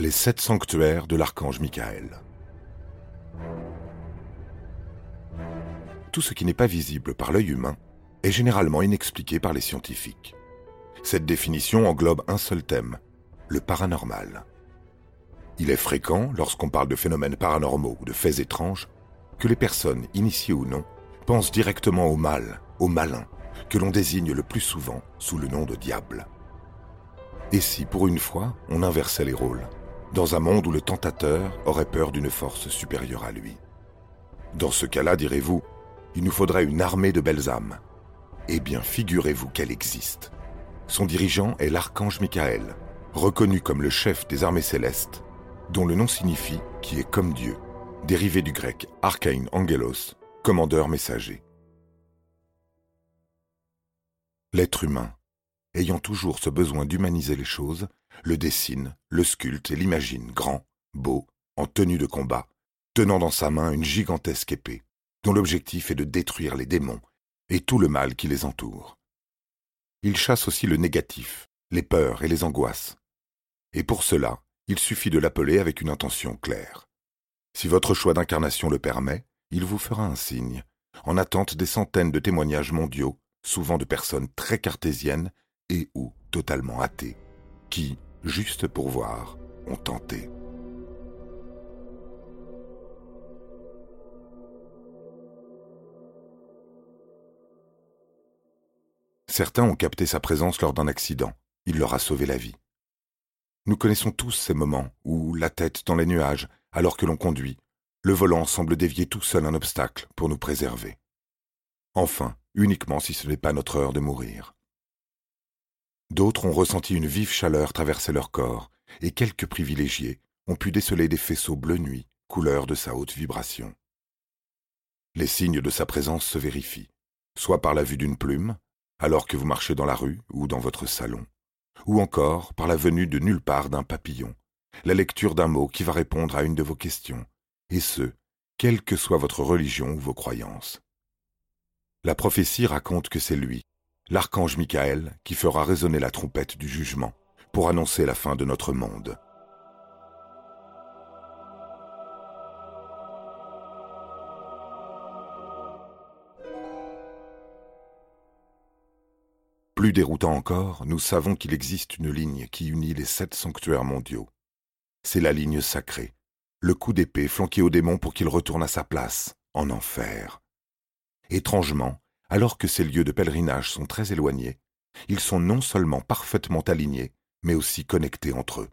Les sept sanctuaires de l'archange Michael. Tout ce qui n'est pas visible par l'œil humain est généralement inexpliqué par les scientifiques. Cette définition englobe un seul thème, le paranormal. Il est fréquent, lorsqu'on parle de phénomènes paranormaux ou de faits étranges, que les personnes, initiées ou non, pensent directement au mal, au malin, que l'on désigne le plus souvent sous le nom de diable. Et si, pour une fois, on inversait les rôles dans un monde où le tentateur aurait peur d'une force supérieure à lui. Dans ce cas-là, direz-vous, il nous faudrait une armée de belles âmes. Eh bien, figurez-vous qu'elle existe. Son dirigeant est l'archange Michael, reconnu comme le chef des armées célestes, dont le nom signifie qui est comme Dieu, dérivé du grec archain angelos, commandeur messager. L'être humain, ayant toujours ce besoin d'humaniser les choses, le dessine, le sculpte et l'imagine grand, beau, en tenue de combat, tenant dans sa main une gigantesque épée, dont l'objectif est de détruire les démons et tout le mal qui les entoure. Il chasse aussi le négatif, les peurs et les angoisses. Et pour cela, il suffit de l'appeler avec une intention claire. Si votre choix d'incarnation le permet, il vous fera un signe, en attente des centaines de témoignages mondiaux, souvent de personnes très cartésiennes et ou totalement athées, qui, juste pour voir, ont tenté. Certains ont capté sa présence lors d'un accident. Il leur a sauvé la vie. Nous connaissons tous ces moments où, la tête dans les nuages, alors que l'on conduit, le volant semble dévier tout seul un obstacle pour nous préserver. Enfin, uniquement si ce n'est pas notre heure de mourir. D'autres ont ressenti une vive chaleur traverser leur corps, et quelques privilégiés ont pu déceler des faisceaux bleu nuit, couleur de sa haute vibration. Les signes de sa présence se vérifient, soit par la vue d'une plume, alors que vous marchez dans la rue ou dans votre salon, ou encore par la venue de nulle part d'un papillon, la lecture d'un mot qui va répondre à une de vos questions, et ce, quelle que soit votre religion ou vos croyances. La prophétie raconte que c'est lui, l'archange Michael qui fera résonner la trompette du jugement pour annoncer la fin de notre monde. Plus déroutant encore, nous savons qu'il existe une ligne qui unit les sept sanctuaires mondiaux. C'est la ligne sacrée, le coup d'épée flanqué au démon pour qu'il retourne à sa place, en enfer. Étrangement, alors que ces lieux de pèlerinage sont très éloignés, ils sont non seulement parfaitement alignés, mais aussi connectés entre eux.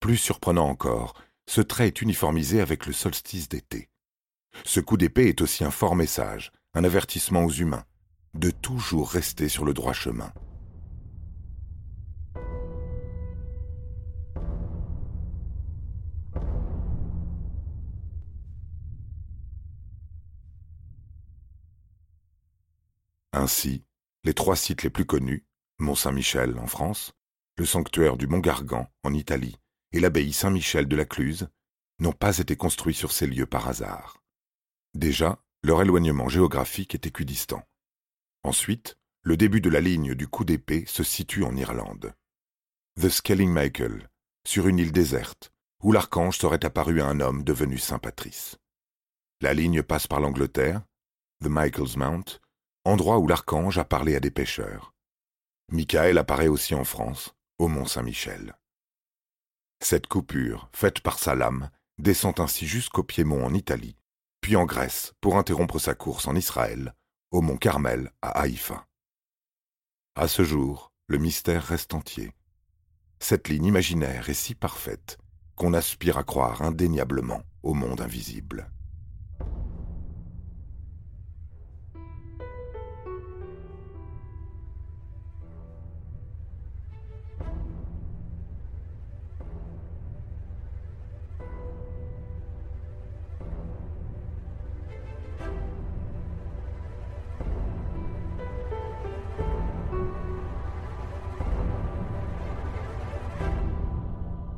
Plus surprenant encore, ce trait est uniformisé avec le solstice d'été. Ce coup d'épée est aussi un fort message, un avertissement aux humains, de toujours rester sur le droit chemin. Ainsi, les trois sites les plus connus, Mont-Saint-Michel en France, le sanctuaire du Mont-Gargan en Italie et l'abbaye Saint-Michel de la Cluse, n'ont pas été construits sur ces lieux par hasard. Déjà, leur éloignement géographique est équidistant. Ensuite, le début de la ligne du coup d'épée se situe en Irlande. The Scaling Michael, sur une île déserte, où l'archange serait apparu à un homme devenu Saint Patrice. La ligne passe par l'Angleterre, The Michael's Mount, endroit où l'archange a parlé à des pêcheurs. Michael apparaît aussi en France, au Mont Saint-Michel. Cette coupure, faite par sa lame, descend ainsi jusqu'au Piémont en Italie, puis en Grèce pour interrompre sa course en Israël, au mont Carmel à Haïfa. À ce jour, le mystère reste entier. Cette ligne imaginaire est si parfaite qu'on aspire à croire indéniablement au monde invisible.